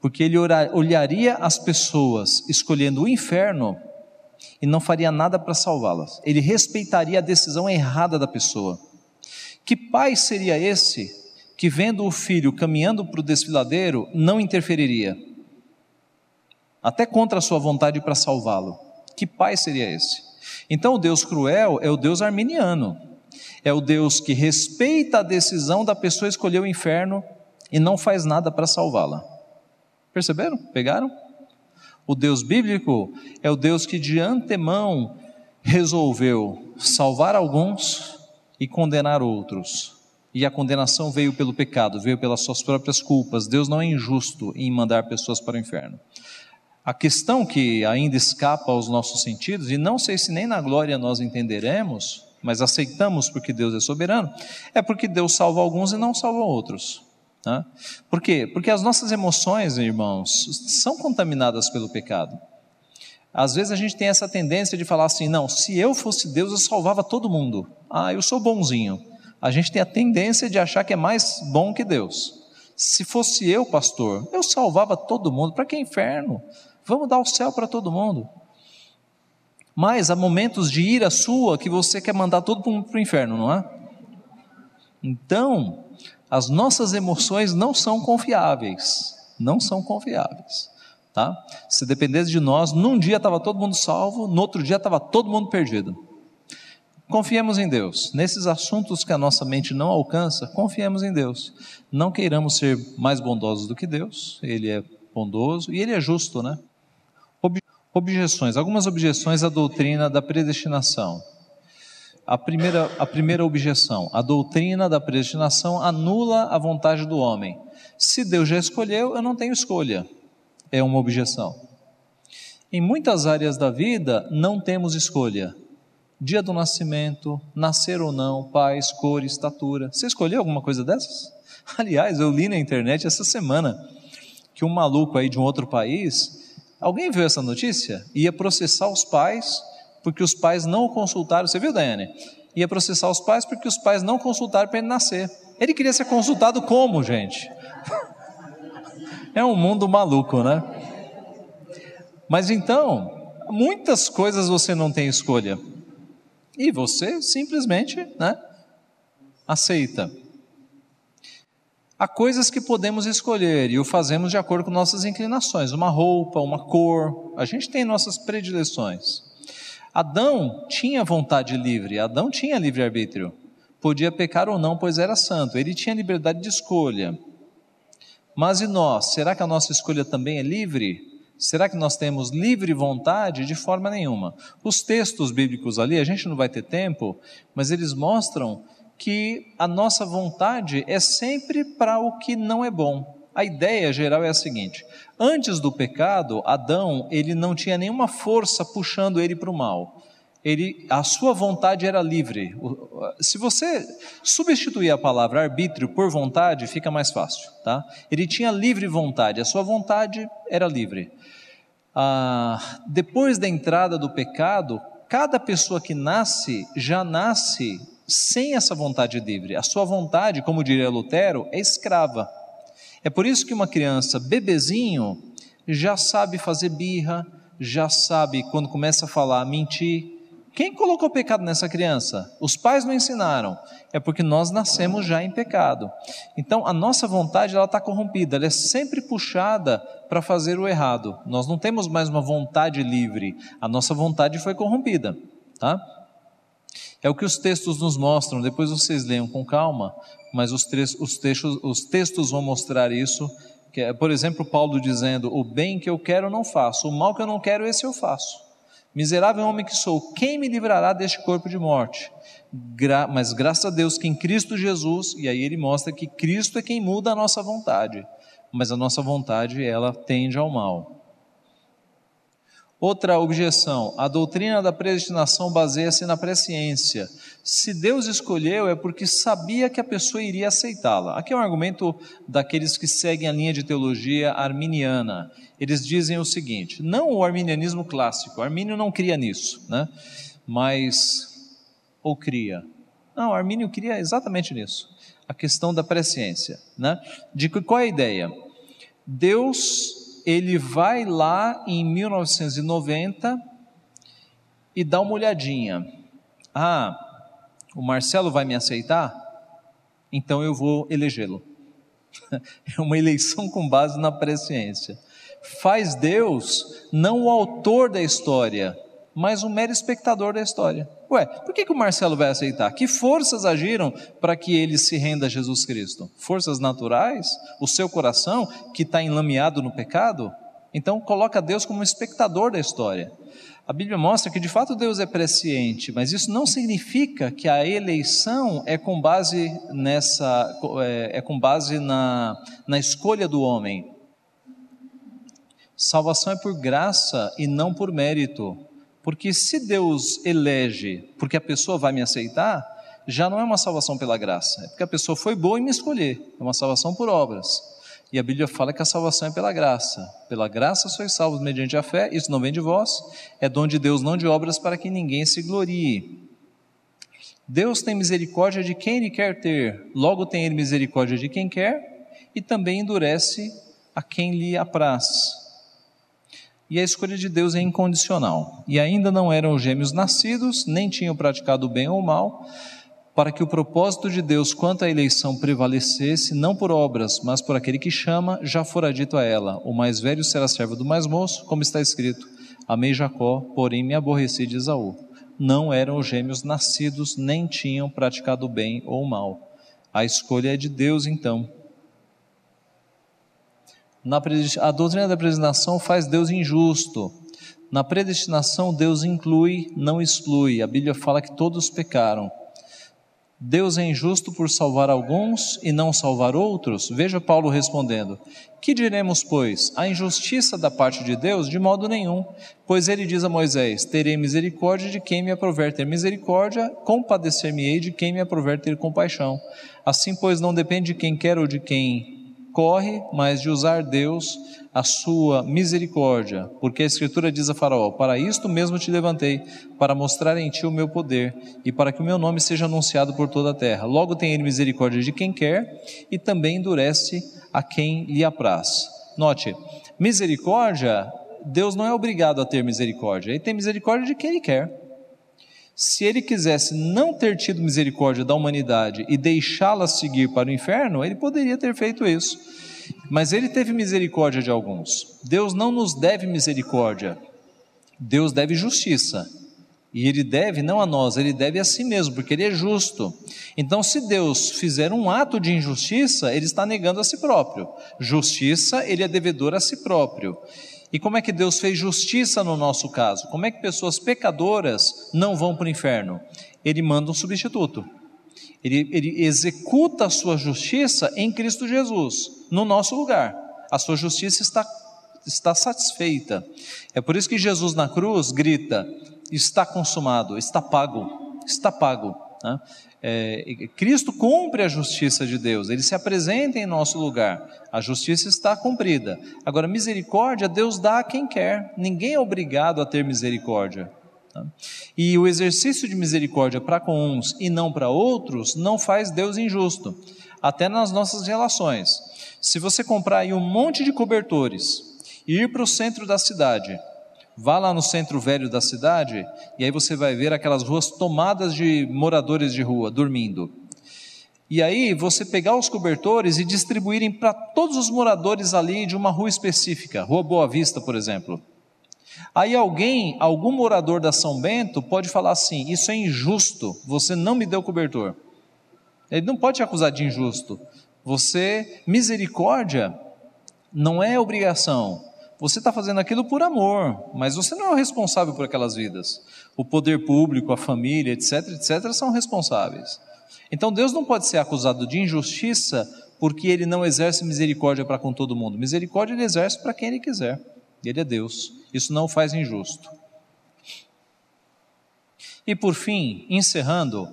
Porque ele olharia as pessoas escolhendo o inferno e não faria nada para salvá-las. Ele respeitaria a decisão errada da pessoa. Que pai seria esse que, vendo o filho caminhando para o desfiladeiro, não interferiria? Até contra a sua vontade para salvá-lo. Que pai seria esse? Então, o Deus cruel é o Deus arminiano. É o Deus que respeita a decisão da pessoa escolher o inferno e não faz nada para salvá-la. Perceberam? Pegaram? O Deus bíblico é o Deus que de antemão resolveu salvar alguns e condenar outros. E a condenação veio pelo pecado, veio pelas suas próprias culpas. Deus não é injusto em mandar pessoas para o inferno. A questão que ainda escapa aos nossos sentidos, e não sei se nem na glória nós entenderemos, mas aceitamos porque Deus é soberano, é porque Deus salva alguns e não salva outros. Né? Por quê? Porque as nossas emoções, irmãos, são contaminadas pelo pecado. Às vezes a gente tem essa tendência de falar assim: não, se eu fosse Deus, eu salvava todo mundo. Ah, eu sou bonzinho. A gente tem a tendência de achar que é mais bom que Deus. Se fosse eu, pastor, eu salvava todo mundo. Para que inferno? Vamos dar o céu para todo mundo. Mas há momentos de ira sua que você quer mandar todo mundo para o inferno, não é? Então, as nossas emoções não são confiáveis, não são confiáveis, tá? Se dependesse de nós, num dia estava todo mundo salvo, no outro dia estava todo mundo perdido. Confiemos em Deus. Nesses assuntos que a nossa mente não alcança, confiemos em Deus. Não queiramos ser mais bondosos do que Deus, Ele é bondoso e Ele é justo, né? Objeções, algumas objeções à doutrina da predestinação. A primeira, a primeira objeção: a doutrina da predestinação anula a vontade do homem. Se Deus já escolheu, eu não tenho escolha. É uma objeção. Em muitas áreas da vida, não temos escolha. Dia do nascimento, nascer ou não, pais, cor, estatura. Você escolheu alguma coisa dessas? Aliás, eu li na internet essa semana que um maluco aí de um outro país Alguém viu essa notícia? Ia processar os pais porque os pais não o consultaram. Você viu, Daiane? Ia processar os pais porque os pais não consultaram para ele nascer. Ele queria ser consultado como, gente? É um mundo maluco, né? Mas então, muitas coisas você não tem escolha. E você simplesmente, né, aceita. Há coisas que podemos escolher e o fazemos de acordo com nossas inclinações, uma roupa, uma cor, a gente tem nossas predileções. Adão tinha vontade livre, Adão tinha livre-arbítrio, podia pecar ou não, pois era santo, ele tinha liberdade de escolha. Mas e nós? Será que a nossa escolha também é livre? Será que nós temos livre vontade? De forma nenhuma. Os textos bíblicos ali, a gente não vai ter tempo, mas eles mostram que a nossa vontade é sempre para o que não é bom. A ideia geral é a seguinte: antes do pecado, Adão ele não tinha nenhuma força puxando ele para o mal. Ele, a sua vontade era livre. Se você substituir a palavra arbítrio por vontade, fica mais fácil, tá? Ele tinha livre vontade. A sua vontade era livre. Ah, depois da entrada do pecado, cada pessoa que nasce já nasce sem essa vontade livre. A sua vontade, como diria Lutero, é escrava. É por isso que uma criança, bebezinho, já sabe fazer birra, já sabe quando começa a falar, mentir. Quem colocou pecado nessa criança? Os pais não ensinaram. É porque nós nascemos já em pecado. Então a nossa vontade ela está corrompida, ela é sempre puxada para fazer o errado. Nós não temos mais uma vontade livre. A nossa vontade foi corrompida, tá? É o que os textos nos mostram, depois vocês leiam com calma, mas os, os, textos, os textos vão mostrar isso. Que é, por exemplo, Paulo dizendo: O bem que eu quero não faço, o mal que eu não quero, esse eu faço. Miserável homem que sou, quem me livrará deste corpo de morte? Gra mas graças a Deus que em Cristo Jesus, e aí ele mostra que Cristo é quem muda a nossa vontade, mas a nossa vontade ela tende ao mal. Outra objeção: a doutrina da predestinação baseia-se na presciência. Se Deus escolheu, é porque sabia que a pessoa iria aceitá-la. Aqui é um argumento daqueles que seguem a linha de teologia arminiana. Eles dizem o seguinte: não o arminianismo clássico, Armínio não cria nisso, né? mas. ou cria. Não, Armínio cria exatamente nisso. A questão da presciência. Né? De qual é a ideia? Deus ele vai lá em 1990 e dá uma olhadinha. Ah, o Marcelo vai me aceitar? Então eu vou elegê-lo. É uma eleição com base na presciência. Faz Deus não o autor da história, mas um mero espectador da história. Ué, por que, que o Marcelo vai aceitar? Que forças agiram para que ele se renda a Jesus Cristo? Forças naturais? O seu coração que está enlameado no pecado? Então coloca Deus como um espectador da história. A Bíblia mostra que de fato Deus é presciente, mas isso não significa que a eleição é com base nessa é, é com base na, na escolha do homem. Salvação é por graça e não por mérito. Porque se Deus elege porque a pessoa vai me aceitar, já não é uma salvação pela graça, é porque a pessoa foi boa em me escolher, é uma salvação por obras. E a Bíblia fala que a salvação é pela graça. Pela graça sois salvos mediante a fé, isso não vem de vós, é dom de Deus, não de obras, para que ninguém se glorie. Deus tem misericórdia de quem Ele quer ter, logo tem Ele misericórdia de quem quer, e também endurece a quem lhe apraz. E a escolha de Deus é incondicional. E ainda não eram gêmeos nascidos, nem tinham praticado bem ou mal, para que o propósito de Deus quanto à eleição prevalecesse, não por obras, mas por aquele que chama, já fora dito a ela: o mais velho será servo do mais moço, como está escrito: Amei Jacó, porém me aborreci de Esaú. Não eram gêmeos nascidos, nem tinham praticado bem ou mal. A escolha é de Deus, então. A doutrina da predestinação faz Deus injusto. Na predestinação, Deus inclui, não exclui. A Bíblia fala que todos pecaram. Deus é injusto por salvar alguns e não salvar outros? Veja Paulo respondendo: Que diremos, pois? A injustiça da parte de Deus? De modo nenhum. Pois ele diz a Moisés: Terei misericórdia de quem me aprover ter misericórdia, compadecer-me-ei de quem me aprover ter compaixão. Assim, pois, não depende de quem quer ou de quem corre, mas de usar Deus a sua misericórdia, porque a Escritura diz a Faraó: Para isto mesmo te levantei, para mostrar em ti o meu poder e para que o meu nome seja anunciado por toda a terra. Logo tem ele misericórdia de quem quer e também endurece a quem lhe apraz. Note, misericórdia, Deus não é obrigado a ter misericórdia, ele tem misericórdia de quem ele quer. Se ele quisesse não ter tido misericórdia da humanidade e deixá-la seguir para o inferno, ele poderia ter feito isso. Mas ele teve misericórdia de alguns. Deus não nos deve misericórdia, Deus deve justiça. E ele deve não a nós, ele deve a si mesmo, porque ele é justo. Então, se Deus fizer um ato de injustiça, ele está negando a si próprio. Justiça, ele é devedor a si próprio. E como é que Deus fez justiça no nosso caso? Como é que pessoas pecadoras não vão para o inferno? Ele manda um substituto. Ele, ele executa a sua justiça em Cristo Jesus, no nosso lugar. A sua justiça está, está satisfeita. É por isso que Jesus na cruz grita: está consumado, está pago, está pago. Né? É, Cristo cumpre a justiça de Deus, ele se apresenta em nosso lugar, a justiça está cumprida. Agora, misericórdia, Deus dá a quem quer, ninguém é obrigado a ter misericórdia. Tá? E o exercício de misericórdia para com uns e não para outros não faz Deus injusto, até nas nossas relações. Se você comprar aí um monte de cobertores e ir para o centro da cidade, Vá lá no centro velho da cidade e aí você vai ver aquelas ruas tomadas de moradores de rua dormindo. E aí você pegar os cobertores e distribuírem para todos os moradores ali de uma rua específica, Rua Boa Vista, por exemplo. Aí alguém, algum morador da São Bento pode falar assim: "Isso é injusto, você não me deu cobertor". Ele não pode te acusar de injusto. Você misericórdia não é obrigação, você está fazendo aquilo por amor, mas você não é o responsável por aquelas vidas. O poder público, a família, etc, etc, são responsáveis. Então Deus não pode ser acusado de injustiça porque ele não exerce misericórdia para com todo mundo. Misericórdia ele exerce para quem ele quiser. Ele é Deus. Isso não o faz injusto. E por fim, encerrando,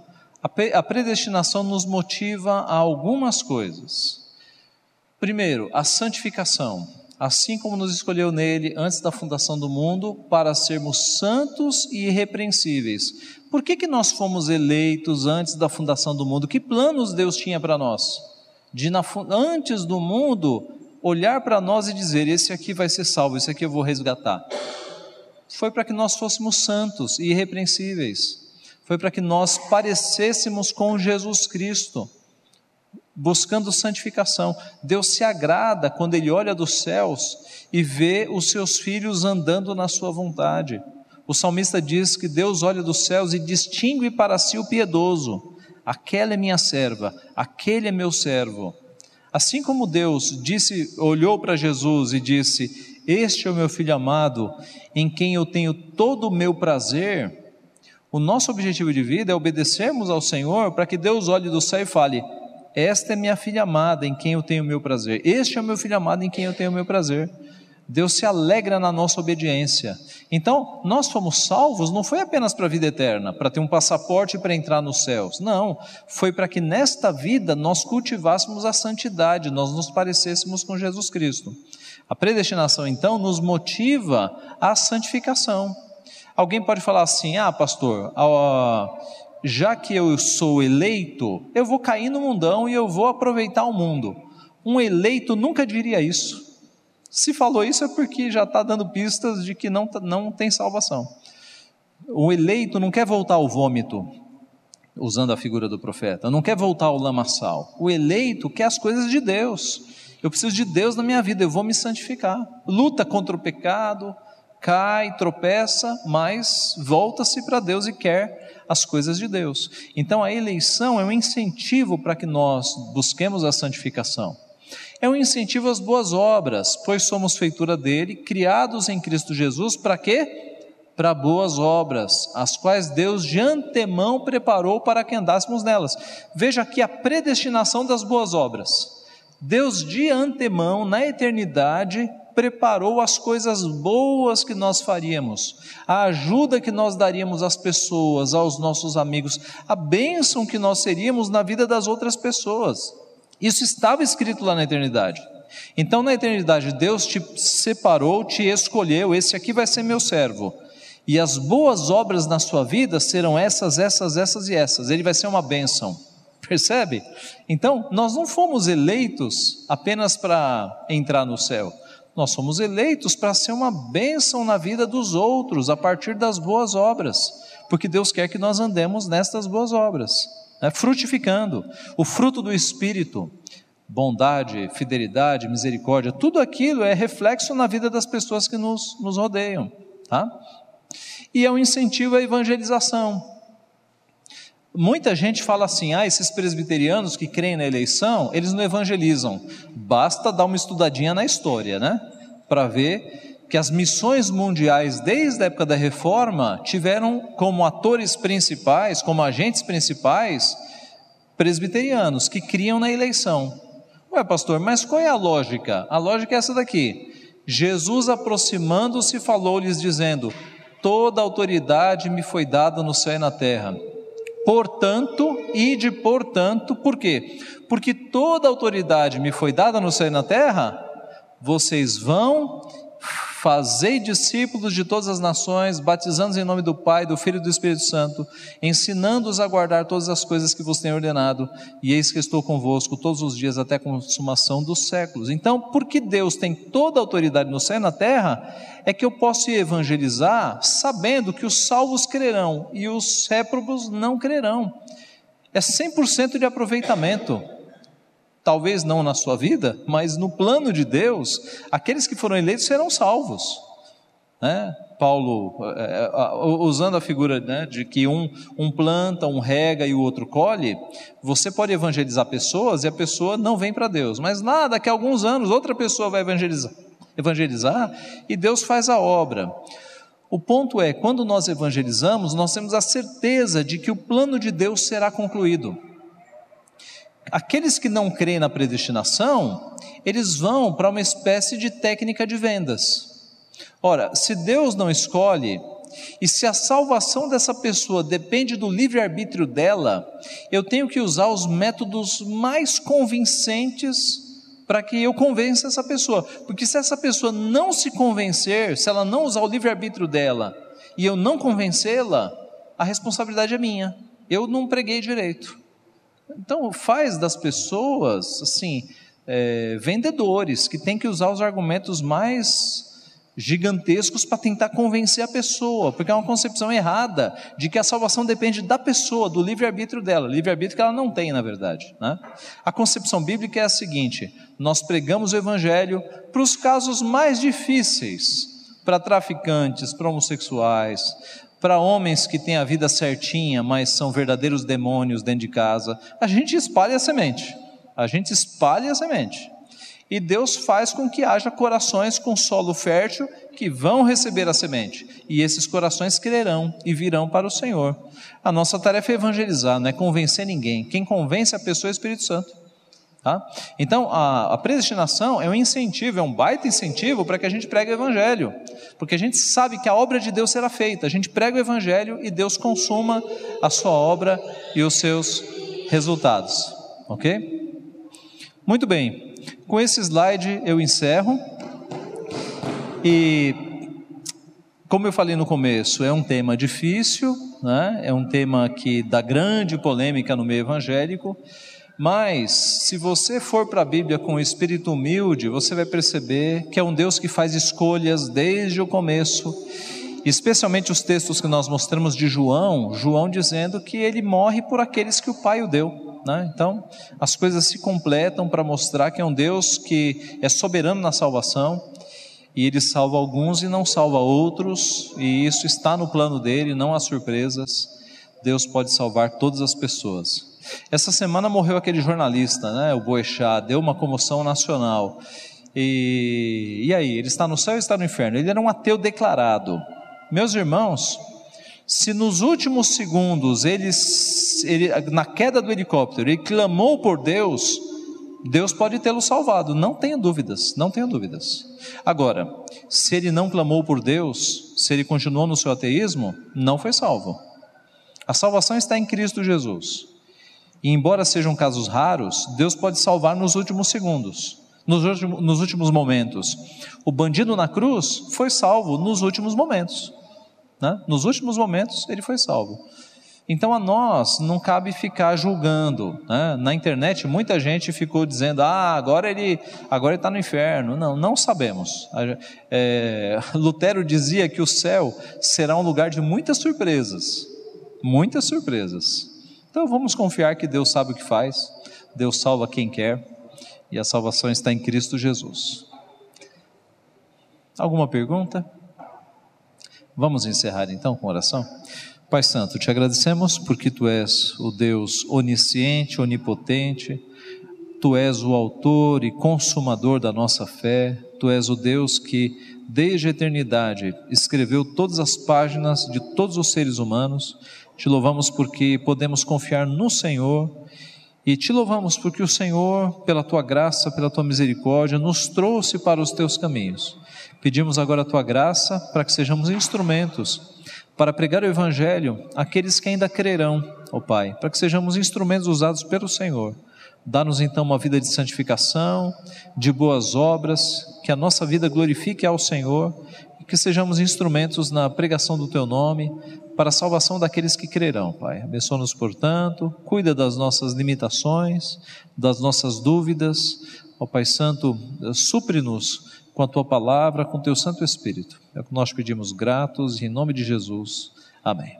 a predestinação nos motiva a algumas coisas. Primeiro, a santificação assim como nos escolheu nele antes da fundação do mundo, para sermos santos e irrepreensíveis. Por que, que nós fomos eleitos antes da fundação do mundo? Que planos Deus tinha para nós? De na, antes do mundo olhar para nós e dizer: esse aqui vai ser salvo, esse aqui eu vou resgatar. Foi para que nós fôssemos santos e irrepreensíveis. Foi para que nós parecêssemos com Jesus Cristo buscando santificação. Deus se agrada quando Ele olha dos céus e vê os seus filhos andando na Sua vontade. O salmista diz que Deus olha dos céus e distingue para si o piedoso. Aquela é minha serva, aquele é meu servo. Assim como Deus disse, olhou para Jesus e disse: Este é o meu filho amado, em quem eu tenho todo o meu prazer. O nosso objetivo de vida é obedecermos ao Senhor para que Deus olhe do céu e fale: esta é minha filha amada em quem eu tenho meu prazer. Este é o meu filho amado em quem eu tenho meu prazer. Deus se alegra na nossa obediência. Então, nós fomos salvos não foi apenas para a vida eterna, para ter um passaporte para entrar nos céus. Não, foi para que nesta vida nós cultivássemos a santidade, nós nos parecêssemos com Jesus Cristo. A predestinação, então, nos motiva à santificação. Alguém pode falar assim: ah, pastor, já que eu sou eleito, eu vou cair no mundão e eu vou aproveitar o mundo. Um eleito nunca diria isso. Se falou isso é porque já está dando pistas de que não, tá, não tem salvação. O eleito não quer voltar ao vômito, usando a figura do profeta, não quer voltar ao lamaçal. O eleito quer as coisas de Deus. Eu preciso de Deus na minha vida, eu vou me santificar. Luta contra o pecado, cai, tropeça, mas volta-se para Deus e quer as coisas de Deus. Então a eleição é um incentivo para que nós busquemos a santificação. É um incentivo às boas obras, pois somos feitura dele, criados em Cristo Jesus para quê? Para boas obras, as quais Deus de antemão preparou para que andássemos nelas. Veja aqui a predestinação das boas obras. Deus de antemão, na eternidade, preparou as coisas boas que nós faríamos, a ajuda que nós daríamos às pessoas, aos nossos amigos, a bênção que nós seríamos na vida das outras pessoas. Isso estava escrito lá na eternidade. Então, na eternidade, Deus te separou, te escolheu, esse aqui vai ser meu servo. E as boas obras na sua vida serão essas, essas, essas e essas. Ele vai ser uma bênção. Percebe? Então, nós não fomos eleitos apenas para entrar no céu. Nós somos eleitos para ser uma bênção na vida dos outros a partir das boas obras, porque Deus quer que nós andemos nestas boas obras né, frutificando. O fruto do Espírito, bondade, fidelidade, misericórdia, tudo aquilo é reflexo na vida das pessoas que nos, nos rodeiam. Tá? E é um incentivo à evangelização. Muita gente fala assim: ah, esses presbiterianos que creem na eleição, eles não evangelizam. Basta dar uma estudadinha na história, né? Para ver que as missões mundiais, desde a época da reforma, tiveram como atores principais, como agentes principais, presbiterianos, que criam na eleição. Ué, pastor, mas qual é a lógica? A lógica é essa daqui. Jesus, aproximando-se, falou-lhes, dizendo: Toda autoridade me foi dada no céu e na terra. Portanto, ide portanto, por quê? Porque toda autoridade me foi dada no céu e na terra, vocês vão Fazei discípulos de todas as nações, batizando-os em nome do Pai, do Filho e do Espírito Santo, ensinando-os a guardar todas as coisas que vos tenho ordenado, e eis que estou convosco todos os dias até a consumação dos séculos. Então, porque Deus tem toda a autoridade no céu e na terra, é que eu posso evangelizar sabendo que os salvos crerão e os réprobos não crerão. É 100% de aproveitamento talvez não na sua vida, mas no plano de Deus, aqueles que foram eleitos serão salvos. Né? Paulo, é, é, usando a figura né, de que um, um planta, um rega e o outro colhe, você pode evangelizar pessoas e a pessoa não vem para Deus, mas lá, daqui a alguns anos, outra pessoa vai evangelizar, evangelizar e Deus faz a obra. O ponto é, quando nós evangelizamos, nós temos a certeza de que o plano de Deus será concluído. Aqueles que não creem na predestinação, eles vão para uma espécie de técnica de vendas. Ora, se Deus não escolhe, e se a salvação dessa pessoa depende do livre-arbítrio dela, eu tenho que usar os métodos mais convincentes para que eu convença essa pessoa. Porque se essa pessoa não se convencer, se ela não usar o livre-arbítrio dela e eu não convencê-la, a responsabilidade é minha. Eu não preguei direito. Então, faz das pessoas, assim, é, vendedores, que tem que usar os argumentos mais gigantescos para tentar convencer a pessoa, porque é uma concepção errada de que a salvação depende da pessoa, do livre-arbítrio dela, livre-arbítrio que ela não tem, na verdade. Né? A concepção bíblica é a seguinte: nós pregamos o evangelho para os casos mais difíceis, para traficantes, para homossexuais, para homens que têm a vida certinha, mas são verdadeiros demônios dentro de casa, a gente espalha a semente. A gente espalha a semente. E Deus faz com que haja corações com solo fértil que vão receber a semente. E esses corações crerão e virão para o Senhor. A nossa tarefa é evangelizar, não é convencer ninguém. Quem convence a pessoa é o Espírito Santo. Tá? Então, a, a, predestinação é um incentivo, é um baita incentivo para que a gente pregue o Evangelho, porque a gente sabe que a obra de Deus será feita, a gente prega o Evangelho e Deus consuma a sua obra e os seus resultados, ok? Muito bem, com esse slide eu encerro, e como eu falei no começo, é um tema difícil, né? é um tema que dá grande polêmica no meio evangélico, Mas, se você for para a Bíblia com um espírito humilde, você vai perceber que é um Deus que faz escolhas desde o começo, especialmente os textos que nós mostramos de João, João dizendo que ele morre por aqueles que o Pai o deu. Né? Então, as coisas se completam para mostrar que é um Deus que é soberano na salvação, e ele salva alguns e não salva outros, e isso está no plano dele, não há surpresas. Deus pode salvar todas as pessoas. Essa semana morreu aquele jornalista, né, o Boechat, deu uma comoção nacional. E, e aí, ele está no céu ou está no inferno? Ele era um ateu declarado. Meus irmãos, se nos últimos segundos ele, ele, na queda do helicóptero, ele clamou por Deus, Deus pode tê-lo salvado, não tenha dúvidas, não tenha dúvidas. Agora, se ele não clamou por Deus, se ele continuou no seu ateísmo, não foi salvo. A salvação está em Cristo Jesus. E embora sejam casos raros, Deus pode salvar nos últimos segundos, nos últimos, nos últimos momentos. O bandido na cruz foi salvo nos últimos momentos. Né? Nos últimos momentos ele foi salvo. Então a nós não cabe ficar julgando. Né? Na internet muita gente ficou dizendo: ah, agora ele agora está no inferno. Não, não sabemos. É, Lutero dizia que o céu será um lugar de muitas surpresas, muitas surpresas. Então vamos confiar que Deus sabe o que faz, Deus salva quem quer e a salvação está em Cristo Jesus. Alguma pergunta? Vamos encerrar então com oração? Pai Santo, te agradecemos porque tu és o Deus onisciente, onipotente, tu és o autor e consumador da nossa fé, tu és o Deus que, desde a eternidade, escreveu todas as páginas de todos os seres humanos te louvamos porque podemos confiar no Senhor e te louvamos porque o Senhor, pela tua graça, pela tua misericórdia, nos trouxe para os teus caminhos. Pedimos agora a tua graça para que sejamos instrumentos para pregar o Evangelho àqueles que ainda crerão, ó Pai, para que sejamos instrumentos usados pelo Senhor. Dá-nos então uma vida de santificação, de boas obras, que a nossa vida glorifique ao Senhor e que sejamos instrumentos na pregação do Teu nome, para a salvação daqueles que crerão, Pai. Abençoa-nos, portanto, cuida das nossas limitações, das nossas dúvidas. Ó Pai Santo, supre-nos com a tua palavra, com o teu Santo Espírito. É o que nós pedimos gratos, em nome de Jesus. Amém.